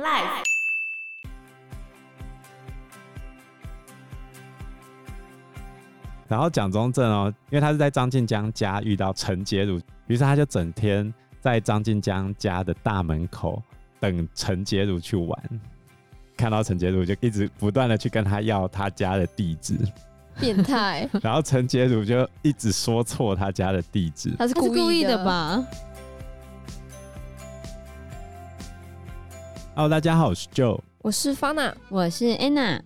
Life。然后蒋中正哦，因为他是在张晋江家遇到陈洁如，于是他就整天在张晋江家的大门口等陈洁如去玩。看到陈洁如就一直不断的去跟他要他家的地址，变态。然后陈洁如就一直说错他家的地址，他是故意的吧？Hello，大家好，我是 Joe，我是 Fana，我是 Anna。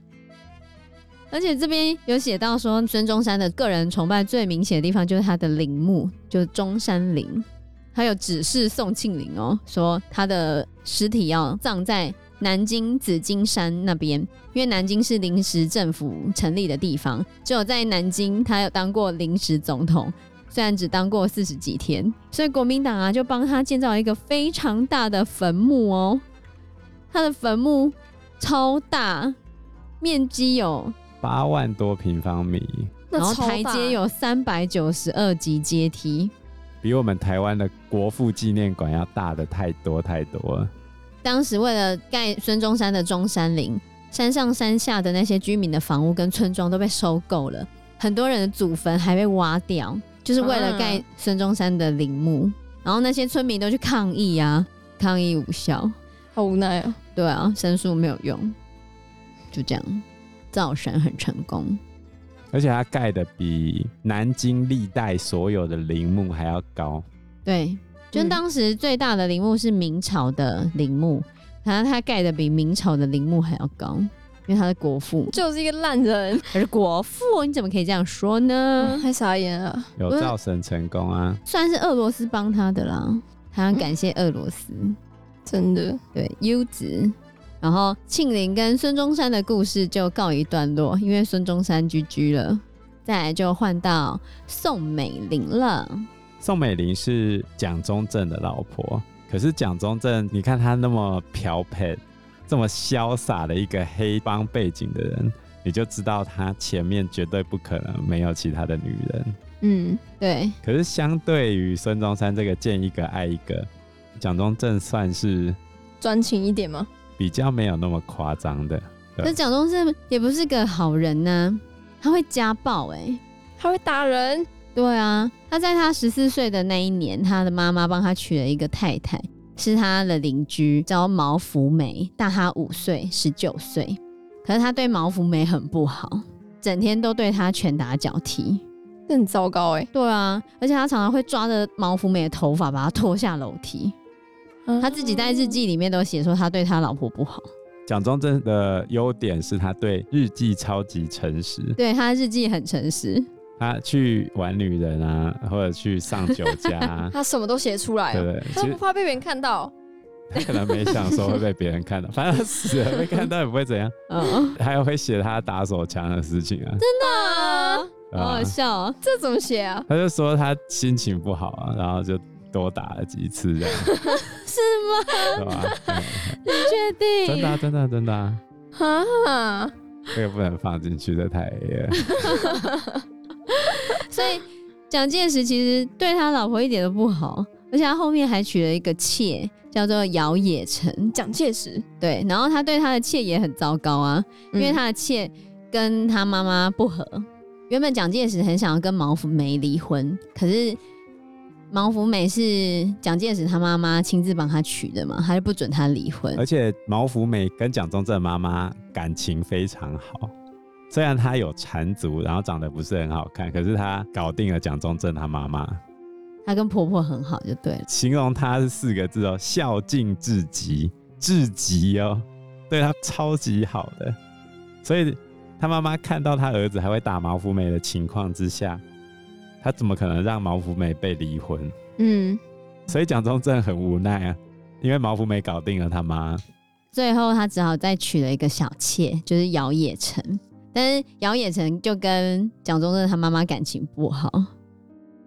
而且这边有写到说，孙中山的个人崇拜最明显的地方就是他的陵墓，就是中山陵。还有指示宋庆龄哦，说他的尸体要葬在南京紫金山那边，因为南京是临时政府成立的地方，只有在南京他有当过临时总统，虽然只当过四十几天，所以国民党啊就帮他建造一个非常大的坟墓哦，他的坟墓超大，面积有。八万多平方米，然后台阶有三百九十二级阶梯，比我们台湾的国父纪念馆要大的太多太多了。当时为了盖孙中山的中山陵，山上山下的那些居民的房屋跟村庄都被收购了，很多人的祖坟还被挖掉，就是为了盖孙中山的陵墓。然后那些村民都去抗议啊，抗议无效，好无奈啊。对啊，申诉没有用，就这样。造神很成功，而且它盖的比南京历代所有的陵墓还要高。对，就当时最大的陵墓是明朝的陵墓，然后他盖的比明朝的陵墓还要高，因为他是国父，就是一个烂人。可是国父，你怎么可以这样说呢？嗯、太傻眼了。有造神成功啊，算是俄罗斯帮他的啦，他要感谢俄罗斯、嗯，真的对优质。然后庆龄跟孙中山的故事就告一段落，因为孙中山居居了，再来就换到宋美龄了。宋美龄是蒋中正的老婆，可是蒋中正，你看他那么漂派、这么潇洒的一个黑帮背景的人，你就知道他前面绝对不可能没有其他的女人。嗯，对。可是相对于孙中山这个见一个爱一个，蒋中正算是专情一点吗？比较没有那么夸张的，可蒋中正也不是个好人呢、啊，他会家暴哎、欸，他会打人。对啊，他在他十四岁的那一年，他的妈妈帮他娶了一个太太，是他的邻居，叫毛福梅，大他五岁，十九岁。可是他对毛福梅很不好，整天都对他拳打脚踢，这很糟糕哎、欸。对啊，而且他常常会抓着毛福梅的头发，把她拖下楼梯。他自己在日记里面都写说他对他老婆不好。蒋中正的优点是他对日记超级诚实，对他日记很诚实。他去玩女人啊，或者去上酒家、啊，他什么都写出来、喔，对不对？他不怕被别人看到。他可能没想说会被别人看到，反正死了被看到也不会怎样。嗯，还有会写他打手枪的事情啊，真的啊，好好笑啊，这怎么写啊？他就说他心情不好啊，然后就。多打了几次这样，是吗？你确定？真的、啊，真的、啊，真的啊！啊，这个不能放进去，这太黑了。所以蒋介石其实对他老婆一点都不好，而且他后面还娶了一个妾，叫做姚冶诚。蒋介石对，然后他对他的妾也很糟糕啊，因为他的妾跟他妈妈不和。原本蒋介石很想要跟毛福梅离婚，可是。毛福美是蒋介石他妈妈亲自帮他娶的嘛，他就不准他离婚。而且毛福美跟蒋中正妈妈感情非常好，虽然她有缠足，然后长得不是很好看，可是她搞定了蒋中正他妈妈。她跟婆婆很好，就对了。形容她是四个字哦，孝敬至极，至极哦，对她超级好的。所以他妈妈看到他儿子还会打毛福美的情况之下。他怎么可能让毛福梅被离婚？嗯，所以蒋中正很无奈啊，因为毛福梅搞定了他妈，最后他只好再娶了一个小妾，就是姚冶成。但是姚冶成就跟蒋中正他妈妈感情不好。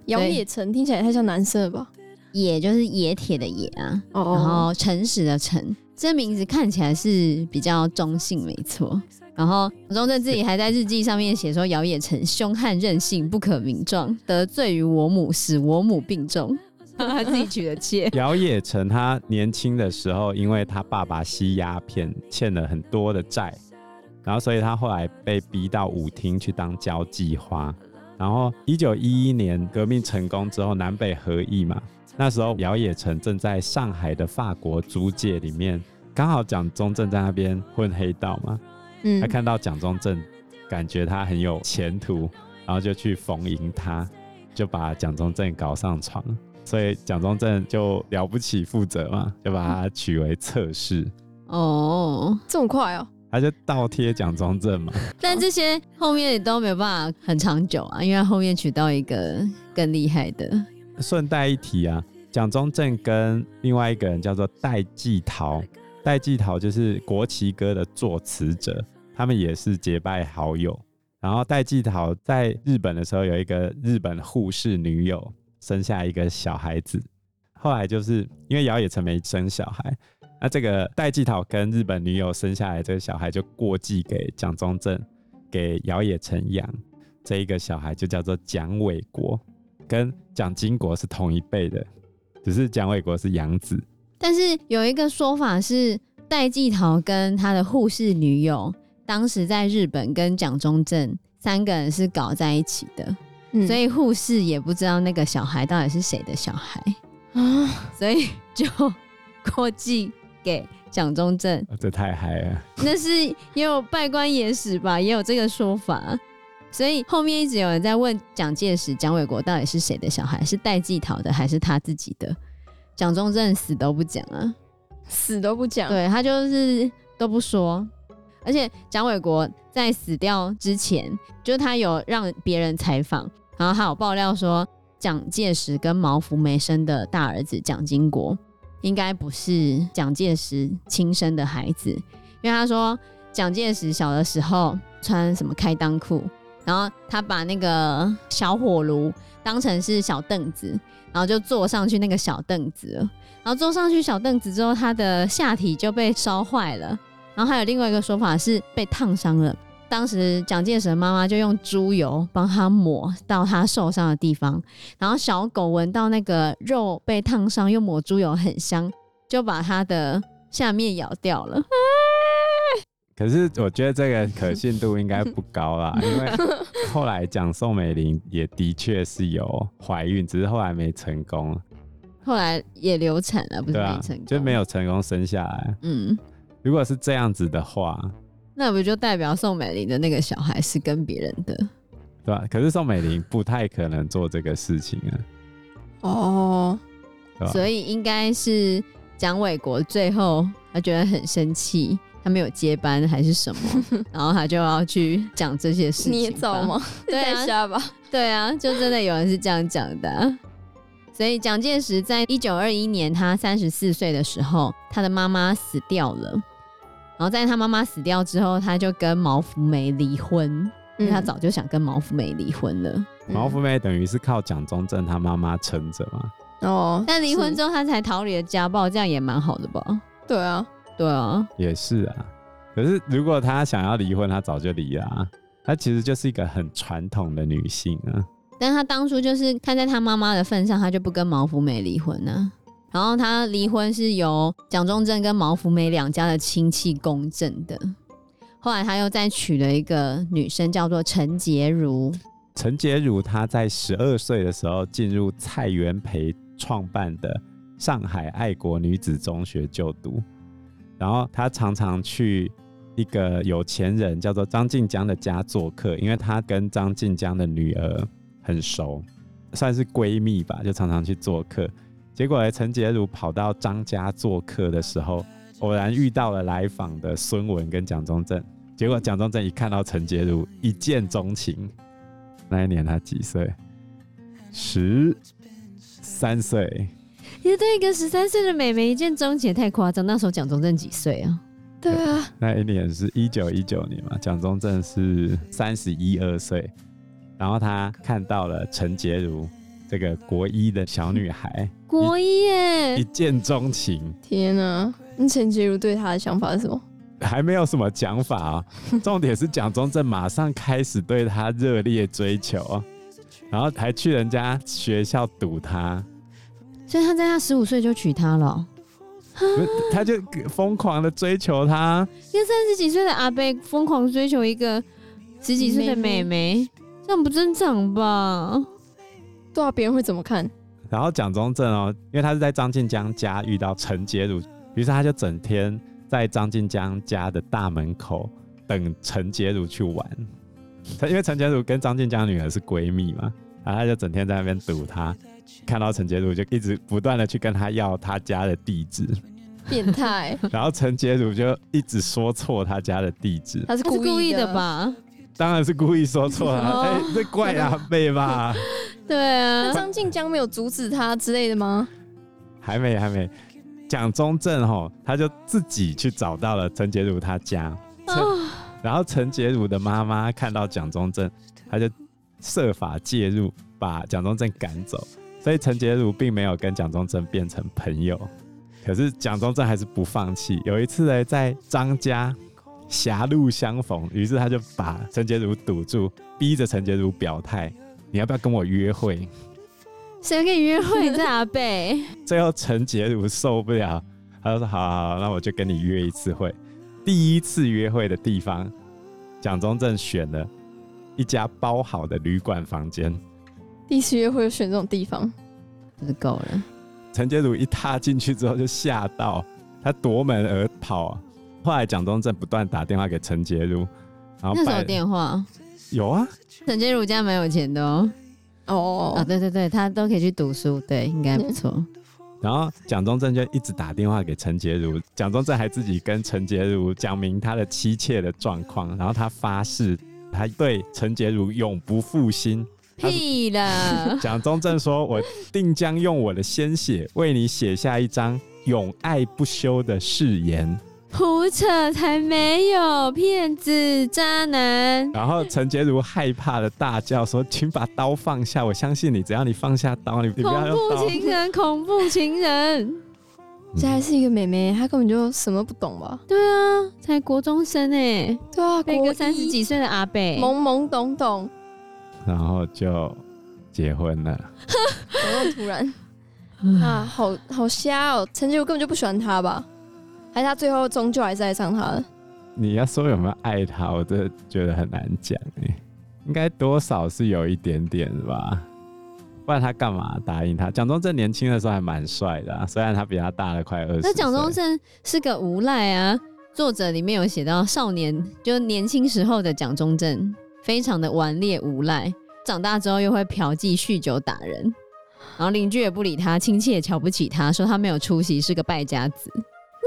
姚冶诚听起来太像男生了吧？野就是野铁的野啊，哦哦，然后诚实的诚，这名字看起来是比较中性，没错。然后中正自己还在日记上面写说，姚冶诚凶悍任性，不可名状，得罪于我母，使我母病重。他自己娶的妾。姚冶诚他年轻的时候，因为他爸爸吸鸦片欠了很多的债，然后所以他后来被逼到舞厅去当交际花。然后一九一一年革命成功之后，南北合议嘛，那时候姚冶诚正在上海的法国租界里面，刚好蒋中正在那边混黑道嘛，嗯，他看到蒋中正，感觉他很有前途，然后就去逢迎他，就把蒋中正搞上床，所以蒋中正就了不起负责嘛，就把他娶为侧室。哦，这么快哦。他就倒贴蒋中正嘛，但这些后面也都没有办法很长久啊，因为他后面娶到一个更厉害的。顺带一提啊，蒋中正跟另外一个人叫做戴季陶，戴季陶就是国旗歌的作词者，他们也是结拜好友。然后戴季陶在日本的时候有一个日本护士女友，生下一个小孩子，后来就是因为姚冶诚没生小孩。那这个戴季陶跟日本女友生下来这个小孩就过继给蒋中正，给姚冶诚养。这一个小孩就叫做蒋纬国，跟蒋经国是同一辈的，只是蒋纬国是养子。但是有一个说法是，戴季陶跟他的护士女友当时在日本跟蒋中正三个人是搞在一起的，嗯、所以护士也不知道那个小孩到底是谁的小孩啊，所以就过继。给蒋中正，这太嗨了。那是也有拜官野史吧，也有这个说法。所以后面一直有人在问蒋介石、蒋纬国到底是谁的小孩，是戴季陶的还是他自己的？蒋中正死都不讲啊，死都不讲。对，他就是都不说。而且蒋纬国在死掉之前，就是他有让别人采访，然后还有爆料说蒋介石跟毛福梅生的大儿子蒋经国。应该不是蒋介石亲生的孩子，因为他说蒋介石小的时候穿什么开裆裤，然后他把那个小火炉当成是小凳子，然后就坐上去那个小凳子，然后坐上去小凳子之后，他的下体就被烧坏了，然后还有另外一个说法是被烫伤了。当时蒋介石妈妈就用猪油帮他抹到他受伤的地方，然后小狗闻到那个肉被烫伤又抹猪油很香，就把他的下面咬掉了。可是我觉得这个可信度应该不高啦，因为后来讲宋美龄也的确是有怀孕，只是后来没成功，后来也流产了，不是没成功，就没有成功生下来。嗯，如果是这样子的话。那不就代表宋美龄的那个小孩是跟别人的，对吧？可是宋美龄不太可能做这个事情啊。哦，所以应该是蒋纬国最后他觉得很生气，他没有接班还是什么，然后他就要去讲这些事情。捏造吗？对啊，吧？对啊，就真的有人是这样讲的啊。所以蒋介石在一九二一年他三十四岁的时候，他的妈妈死掉了。然后在他妈妈死掉之后，他就跟毛福梅离婚，因为他早就想跟毛福梅离婚了。嗯、毛福梅等于是靠蒋中正他妈妈撑着嘛。哦，但离婚之后他才逃离了家暴，这样也蛮好的吧？对啊，对啊，也是啊。可是如果她想要离婚，她早就离了啊。她其实就是一个很传统的女性啊。但她当初就是看在她妈妈的份上，她就不跟毛福美离婚呢。然后她离婚是由蒋中正跟毛福美两家的亲戚公证的。后来他又再娶了一个女生，叫做陈洁如。陈洁如她在十二岁的时候进入蔡元培创办的上海爱国女子中学就读。然后她常常去一个有钱人叫做张静江的家做客，因为她跟张静江的女儿很熟，算是闺蜜吧，就常常去做客。结果，陈洁如跑到张家做客的时候，偶然遇到了来访的孙文跟蒋中正。结果蒋中正一看到陈洁如，一见钟情。那一年他几岁？十三岁。也对一个十三岁的妹妹一见钟情，太夸张。那时候蒋中正几岁啊？对啊，那一年是一九一九年嘛，蒋中正是三十一二岁。然后他看到了陈洁如。这个国一的小女孩，国一耶，一见钟情。天哪！那陈洁如对他的想法是什么？还没有什么讲法啊。重点是蒋中正马上开始对他热烈追求，然后还去人家学校堵他。所以他在他十五岁就娶她了，他就疯狂的追求她。一个三十几岁的阿贝疯狂追求一个十几岁的妹妹，这样不正常吧？对啊，别人会怎么看？然后蒋中正哦，因为他是在张晋江家遇到陈洁如，于是他就整天在张晋江家的大门口等陈洁如去玩。他因为陈洁如跟张晋江女儿是闺蜜嘛，然后他就整天在那边堵他，看到陈洁如就一直不断的去跟他要他家的地址，变态。然后陈洁如就一直说错他家的地址，他是故意的吧？当然是故意说错了，哎、欸，这怪阿贝吧？对啊，张晋江没有阻止他之类的吗？还没，还没。蒋中正吼，他就自己去找到了陈洁如他家，哦、然后陈洁如的妈妈看到蒋中正，他就设法介入，把蒋中正赶走。所以陈洁如并没有跟蒋中正变成朋友，可是蒋中正还是不放弃。有一次呢，在张家狭路相逢，于是他就把陈洁如堵住，逼着陈洁如表态。你要不要跟我约会？谁跟你约会？在阿北。最后陈洁如受不了，他就说：“好好好，那我就跟你约一次会。”第一次约会的地方，蒋中正选了一家包好的旅馆房间。第一次约会就选这种地方，真是够了。陈洁如一踏进去之后就吓到，他夺门而跑。后来蒋中正不断打电话给陈洁如，然后那时候电话。有啊，陈洁如家蛮有钱的哦。哦哦，对对对，他都可以去读书，对，应该不错。然后蒋中正就一直打电话给陈洁如，蒋中正还自己跟陈洁如讲明他的妻妾的状况，然后他发誓他对陈洁如永不负心。屁了！蒋中正说：“我定将用我的鲜血为你写下一张永爱不休的誓言。”胡扯才没有，骗子渣男。然后陈洁如害怕的大叫说：“请把刀放下，我相信你，只要你放下刀，你，你不要用刀。”恐怖情人，恐怖情人，这还是一个妹妹，她根本就什么不懂吧？对啊，才国中生哎，对啊，一个三十几岁的阿伯，懵懵懂懂，然后就结婚了。怎么那么突然啊？好好瞎哦！陈洁如根本就不喜欢他吧？还是他最后终究还是爱上他了。你要说有没有爱他，我真的觉得很难讲哎，应该多少是有一点点吧，不然他干嘛答应他？蒋中正年轻的时候还蛮帅的啊，虽然他比他大了快二十。那蒋中正是个无赖啊！作者里面有写到，少年就年轻时候的蒋中正非常的顽劣无赖，长大之后又会嫖妓、酗酒、打人，然后邻居也不理他，亲戚也瞧不起他，说他没有出息，是个败家子。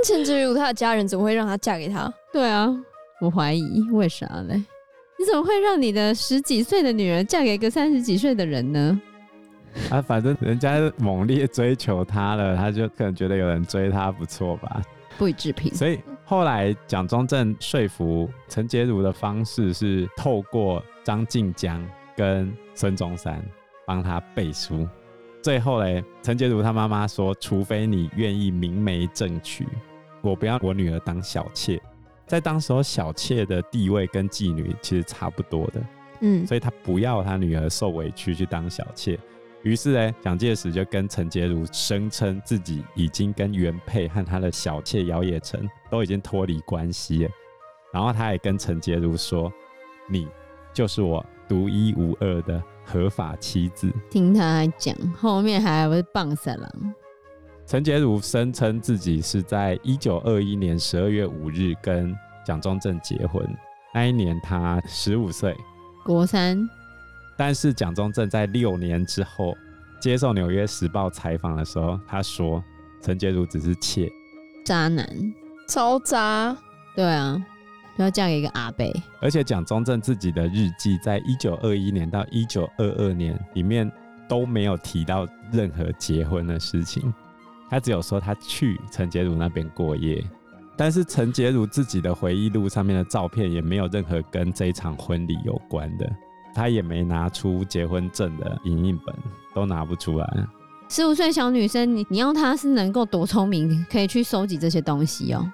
陈洁如他的家人怎么会让他嫁给他？对啊，我怀疑为啥嘞？你怎么会让你的十几岁的女儿嫁给一个三十几岁的人呢？啊，反正人家猛烈追求他了，他就可能觉得有人追他不错吧，不予置评。所以后来蒋中正说服陈洁如的方式是透过张静江跟孙中山帮他背书。最后嘞，陈洁如她妈妈说，除非你愿意明媒正娶。我不要我女儿当小妾，在当时候小妾的地位跟妓女其实差不多的，嗯，所以他不要他女儿受委屈去当小妾。于是呢，蒋介石就跟陈洁如声称自己已经跟原配和他的小妾姚也成都已经脱离关系了，然后他也跟陈洁如说：“你就是我独一无二的合法妻子。”听他讲，后面还不是棒死了。陈洁如声称自己是在一九二一年十二月五日跟蒋中正结婚，那一年他十五岁，国三。但是蒋中正在六年之后接受《纽约时报》采访的时候，他说陈洁如只是妾，渣男，超渣。对啊，要嫁给一个阿贝。而且蒋中正自己的日记，在一九二一年到一九二二年里面都没有提到任何结婚的事情。他只有说他去陈洁如那边过夜，但是陈洁如自己的回忆录上面的照片也没有任何跟这一场婚礼有关的，他也没拿出结婚证的影印本，都拿不出来。十五岁小女生，你你要她是能够多聪明，可以去收集这些东西哦，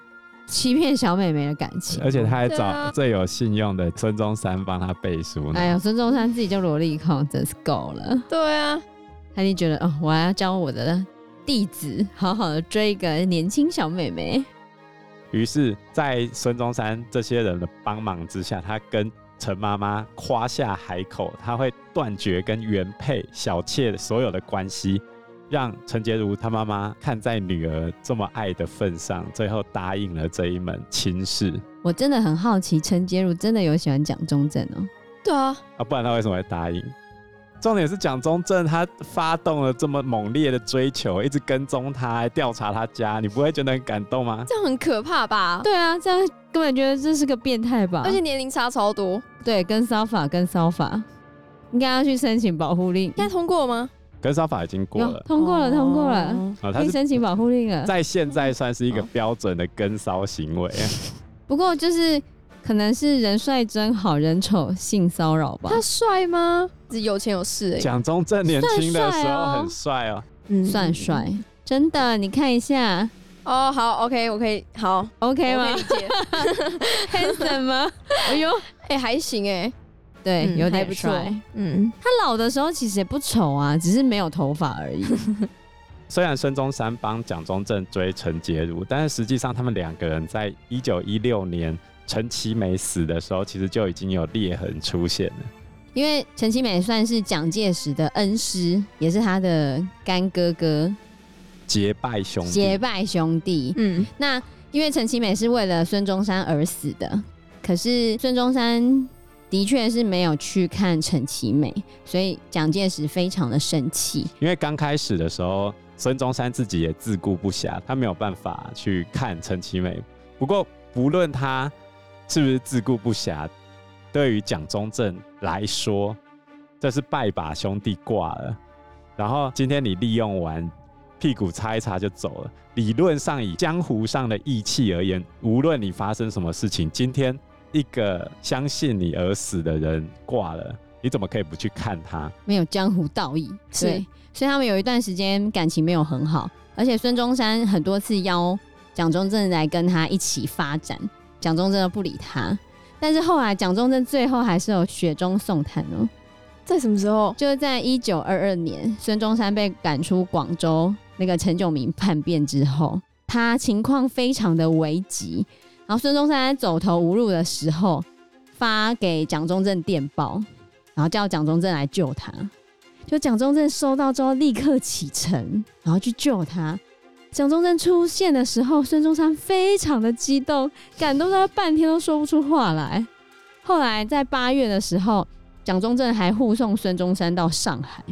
欺骗小妹妹的感情，而且他还找最有信用的孙中山帮他背书。哎呀，孙中山自己就萝莉控，真是够了。对啊，他就觉得哦，我还要教我的。弟子好好的追一个年轻小妹妹。于是，在孙中山这些人的帮忙之下，他跟陈妈妈夸下海口，她会断绝跟原配小妾所有的关系，让陈洁如她妈妈看在女儿这么爱的份上，最后答应了这一门亲事。我真的很好奇，陈洁如真的有喜欢蒋中正哦？对啊，啊，不然他为什么会答应？重点是蒋中正他发动了这么猛烈的追求，一直跟踪他，还调查他家，你不会觉得很感动吗？这样很可怕吧？对啊，这样根本觉得这是个变态吧？而且年龄差超多。对，跟骚法跟骚法，应该要去申请保护令。现在通过了吗？跟骚法已经过了，通过了，通过了。哦，可以申请保护令了。在现在算是一个标准的跟骚行为。不过就是。可能是人帅真好人丑性骚扰吧？他帅吗？只有钱有势哎。蒋中正年轻的时候很帅哦，嗯，算帅，真的。你看一下哦，好，OK，我可以，好，OK 吗？Handsome 吗？哎呦，哎，还行哎，对，有点不错。嗯，他老的时候其实也不丑啊，只是没有头发而已。虽然孙中山帮蒋中正追陈洁如，但是实际上他们两个人在一九一六年。陈其美死的时候，其实就已经有裂痕出现了。因为陈其美算是蒋介石的恩师，也是他的干哥哥，结拜兄弟。结拜兄弟。嗯，那因为陈其美是为了孙中山而死的，可是孙中山的确是没有去看陈其美，所以蒋介石非常的生气。因为刚开始的时候，孙中山自己也自顾不暇，他没有办法去看陈其美。不过，不论他。是不是自顾不暇？对于蒋中正来说，这是拜把兄弟挂了。然后今天你利用完，屁股擦一擦就走了。理论上，以江湖上的义气而言，无论你发生什么事情，今天一个相信你而死的人挂了，你怎么可以不去看他？没有江湖道义，对，所以他们有一段时间感情没有很好，而且孙中山很多次邀蒋中正来跟他一起发展。蒋中正都不理他，但是后来蒋中正最后还是有雪中送炭哦。在什么时候？就是在一九二二年，孙中山被赶出广州，那个陈炯明叛变之后，他情况非常的危急。然后孙中山在走投无路的时候，发给蒋中正电报，然后叫蒋中正来救他。就蒋中正收到之后，立刻启程，然后去救他。蒋中正出现的时候，孙中山非常的激动，感动到半天都说不出话来。后来在八月的时候，蒋中正还护送孙中山到上海。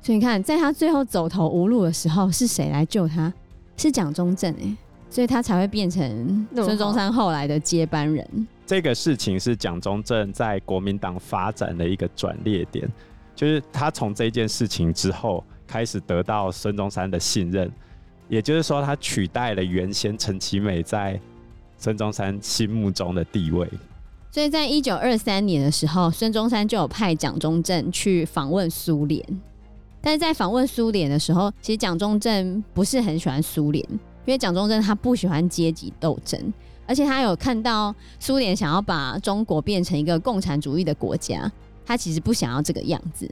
所以你看，在他最后走投无路的时候，是谁来救他？是蒋中正哎，所以他才会变成孙中山后来的接班人。这个事情是蒋中正在国民党发展的一个转捩点，就是他从这件事情之后开始得到孙中山的信任。也就是说，他取代了原先陈其美在孙中山心目中的地位。所以在一九二三年的时候，孙中山就有派蒋中正去访问苏联。但是在访问苏联的时候，其实蒋中正不是很喜欢苏联，因为蒋中正他不喜欢阶级斗争，而且他有看到苏联想要把中国变成一个共产主义的国家，他其实不想要这个样子，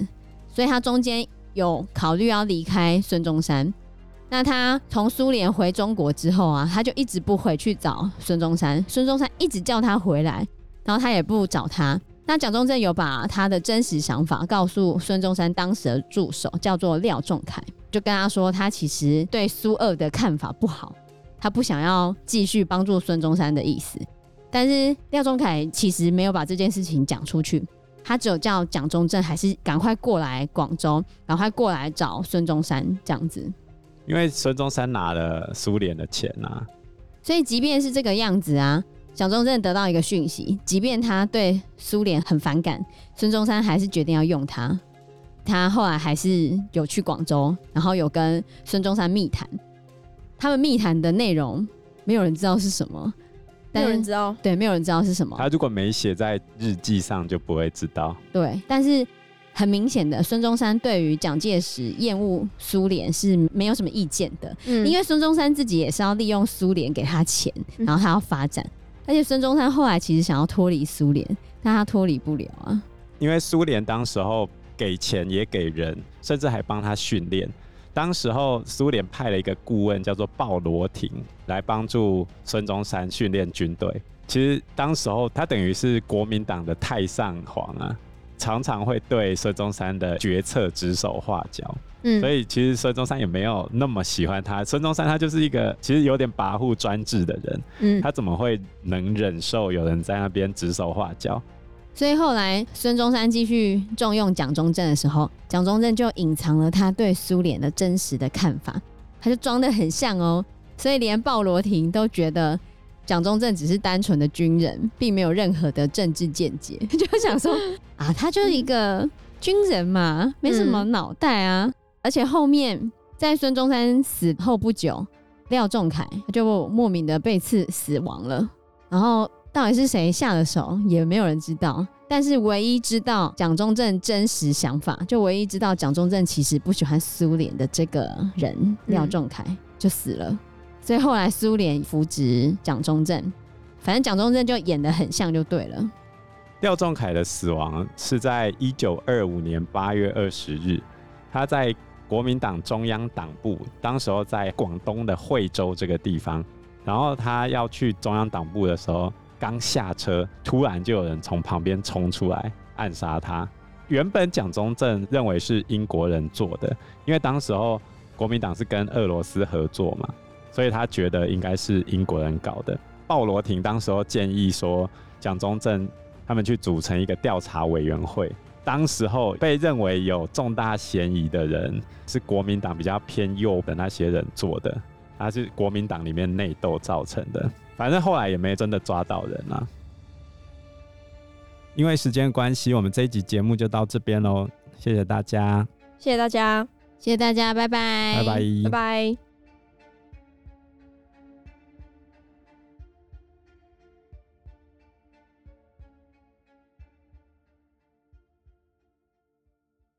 所以他中间有考虑要离开孙中山。那他从苏联回中国之后啊，他就一直不回去找孙中山，孙中山一直叫他回来，然后他也不找他。那蒋中正有把他的真实想法告诉孙中山当时的助手，叫做廖仲恺，就跟他说他其实对苏俄的看法不好，他不想要继续帮助孙中山的意思。但是廖仲恺其实没有把这件事情讲出去，他只有叫蒋中正还是赶快过来广州，赶快过来找孙中山这样子。因为孙中山拿了苏联的钱啊，所以即便是这个样子啊，蒋中正得到一个讯息，即便他对苏联很反感，孙中山还是决定要用他。他后来还是有去广州，然后有跟孙中山密谈。他们密谈的内容，没有人知道是什么，没有人知道，对，没有人知道是什么。他如果没写在日记上，就不会知道。对，但是。很明显的，孙中山对于蒋介石厌恶苏联是没有什么意见的，嗯、因为孙中山自己也是要利用苏联给他钱，然后他要发展，嗯、而且孙中山后来其实想要脱离苏联，但他脱离不了啊，因为苏联当时候给钱也给人，甚至还帮他训练，当时候苏联派了一个顾问叫做鲍罗廷来帮助孙中山训练军队。其实当时候他等于是国民党的太上皇啊，常常会对孙中山的决策指手画脚。嗯，所以其实孙中山也没有那么喜欢他。孙中山他就是一个其实有点跋扈专制的人。嗯，他怎么会能忍受有人在那边指手画脚？所以后来孙中山继续重用蒋中正的时候，蒋中正就隐藏了他对苏联的真实的看法，他就装得很像哦。所以连鲍罗廷都觉得蒋中正只是单纯的军人，并没有任何的政治见解，就想说啊，他就是一个军人嘛，没什么脑袋啊。而且后面在孙中山死后不久，廖仲恺就莫名的被刺死亡了。然后到底是谁下的手，也没有人知道。但是唯一知道蒋中正真实想法，就唯一知道蒋中正其实不喜欢苏联的这个人廖仲恺就死了。所以后来苏联扶植蒋中正，反正蒋中正就演得很像就对了。廖仲恺的死亡是在一九二五年八月二十日，他在。国民党中央党部当时候在广东的惠州这个地方，然后他要去中央党部的时候，刚下车，突然就有人从旁边冲出来暗杀他。原本蒋中正认为是英国人做的，因为当时候国民党是跟俄罗斯合作嘛，所以他觉得应该是英国人搞的。鲍罗廷当时候建议说，蒋中正他们去组成一个调查委员会。当时候被认为有重大嫌疑的人是国民党比较偏右的那些人做的，他是国民党里面内斗造成的。反正后来也没真的抓到人啊。因为时间关系，我们这一集节目就到这边喽。谢谢大家，谢谢大家，谢谢大家，拜拜，拜拜，拜拜。